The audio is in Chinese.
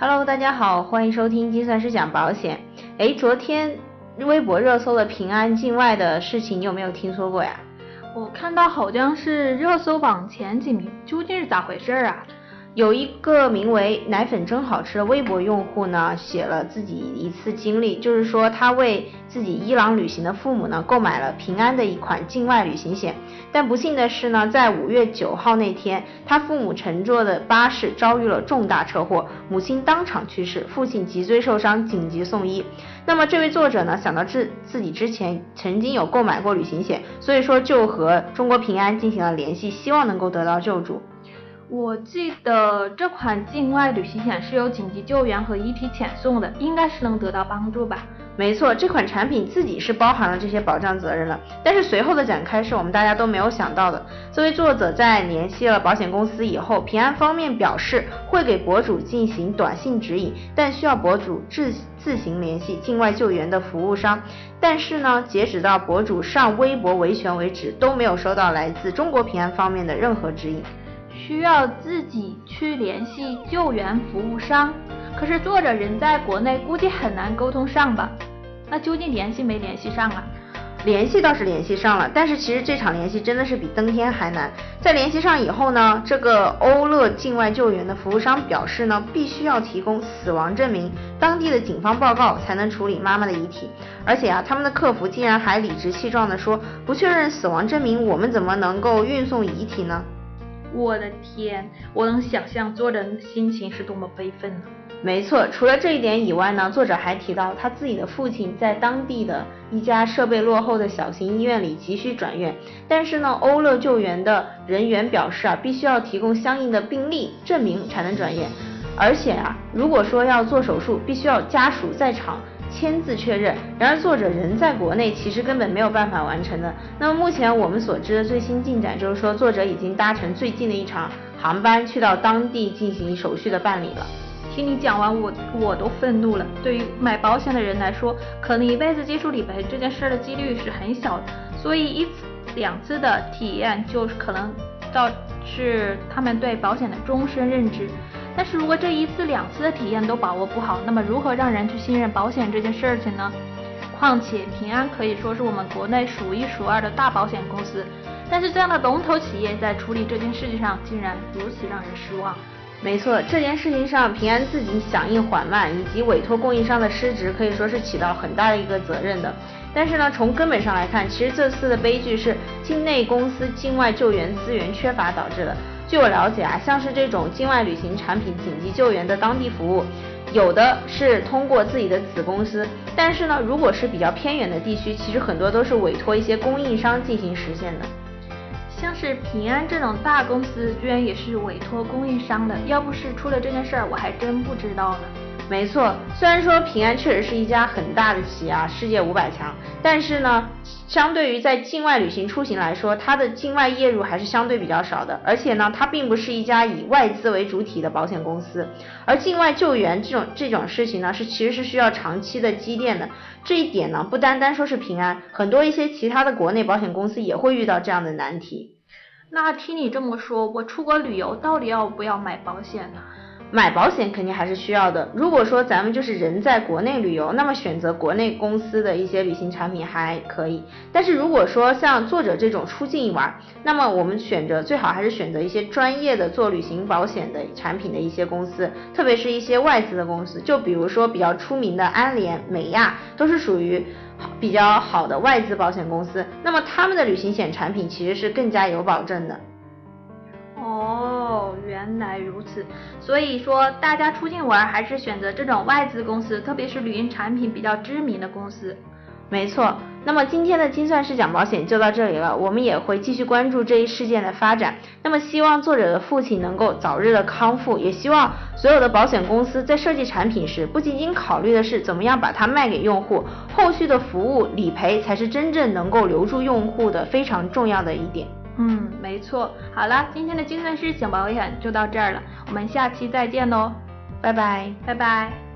Hello，大家好，欢迎收听计算师讲保险。哎，昨天微博热搜的平安境外的事情，你有没有听说过呀？我看到好像是热搜榜前几名，究竟是咋回事啊？有一个名为“奶粉真好吃”的微博用户呢，写了自己一次经历，就是说他为自己伊朗旅行的父母呢购买了平安的一款境外旅行险，但不幸的是呢，在五月九号那天，他父母乘坐的巴士遭遇了重大车祸，母亲当场去世，父亲脊椎受伤，紧急送医。那么这位作者呢，想到自自己之前曾经有购买过旅行险，所以说就和中国平安进行了联系，希望能够得到救助。我记得这款境外旅行险是有紧急救援和遗体遣送的，应该是能得到帮助吧？没错，这款产品自己是包含了这些保障责任了。但是随后的展开是我们大家都没有想到的。作为作者在联系了保险公司以后，平安方面表示会给博主进行短信指引，但需要博主自自行联系境外救援的服务商。但是呢，截止到博主上微博维权为止，都没有收到来自中国平安方面的任何指引。需要自己去联系救援服务商，可是作者人在国内，估计很难沟通上吧？那究竟联系没联系上啊？联系倒是联系上了，但是其实这场联系真的是比登天还难。在联系上以后呢，这个欧乐境外救援的服务商表示呢，必须要提供死亡证明、当地的警方报告才能处理妈妈的遗体。而且啊，他们的客服竟然还理直气壮地说，不确认死亡证明，我们怎么能够运送遗体呢？我的天，我能想象作者的心情是多么悲愤呢。没错，除了这一点以外呢，作者还提到他自己的父亲在当地的一家设备落后的小型医院里急需转院，但是呢，欧乐救援的人员表示啊，必须要提供相应的病历证明才能转院，而且啊，如果说要做手术，必须要家属在场。签字确认，然而作者人在国内，其实根本没有办法完成的。那么目前我们所知的最新进展就是说，作者已经搭乘最近的一场航班去到当地进行手续的办理了。听你讲完，我我都愤怒了。对于买保险的人来说，可能一辈子接触理赔这件事的几率是很小的，所以一次两次的体验就是可能导致他们对保险的终身认知。但是如果这一次两次的体验都把握不好，那么如何让人去信任保险这件事情呢？况且平安可以说是我们国内数一数二的大保险公司，但是这样的龙头企业在处理这件事情上竟然如此让人失望。没错，这件事情上平安自己响应缓慢，以及委托供应商的失职，可以说是起到很大的一个责任的。但是呢，从根本上来看，其实这次的悲剧是境内公司境外救援资源缺乏导致的。据我了解啊，像是这种境外旅行产品紧急救援的当地服务，有的是通过自己的子公司，但是呢，如果是比较偏远的地区，其实很多都是委托一些供应商进行实现的。像是平安这种大公司，居然也是委托供应商的，要不是出了这件事儿，我还真不知道呢。没错，虽然说平安确实是一家很大的企业啊，世界五百强，但是呢，相对于在境外旅行出行来说，它的境外业务还是相对比较少的。而且呢，它并不是一家以外资为主体的保险公司。而境外救援这种这种事情呢，是其实是需要长期的积淀的。这一点呢，不单单说是平安，很多一些其他的国内保险公司也会遇到这样的难题。那听你这么说，我出国旅游到底要不要买保险呢？买保险肯定还是需要的。如果说咱们就是人在国内旅游，那么选择国内公司的一些旅行产品还可以。但是如果说像作者这种出境玩，那么我们选择最好还是选择一些专业的做旅行保险的产品的一些公司，特别是一些外资的公司，就比如说比较出名的安联、美亚，都是属于比较好的外资保险公司。那么他们的旅行险产品其实是更加有保证的。哦，原来如此。所以说，大家出境玩还是选择这种外资公司，特别是旅行产品比较知名的公司。没错。那么今天的精算师讲保险就到这里了，我们也会继续关注这一事件的发展。那么希望作者的父亲能够早日的康复，也希望所有的保险公司在设计产品时，不仅仅考虑的是怎么样把它卖给用户，后续的服务理赔才是真正能够留住用户的非常重要的一点。嗯，没错。好了，今天的精算师请保险就到这儿了，我们下期再见喽，拜拜，拜拜。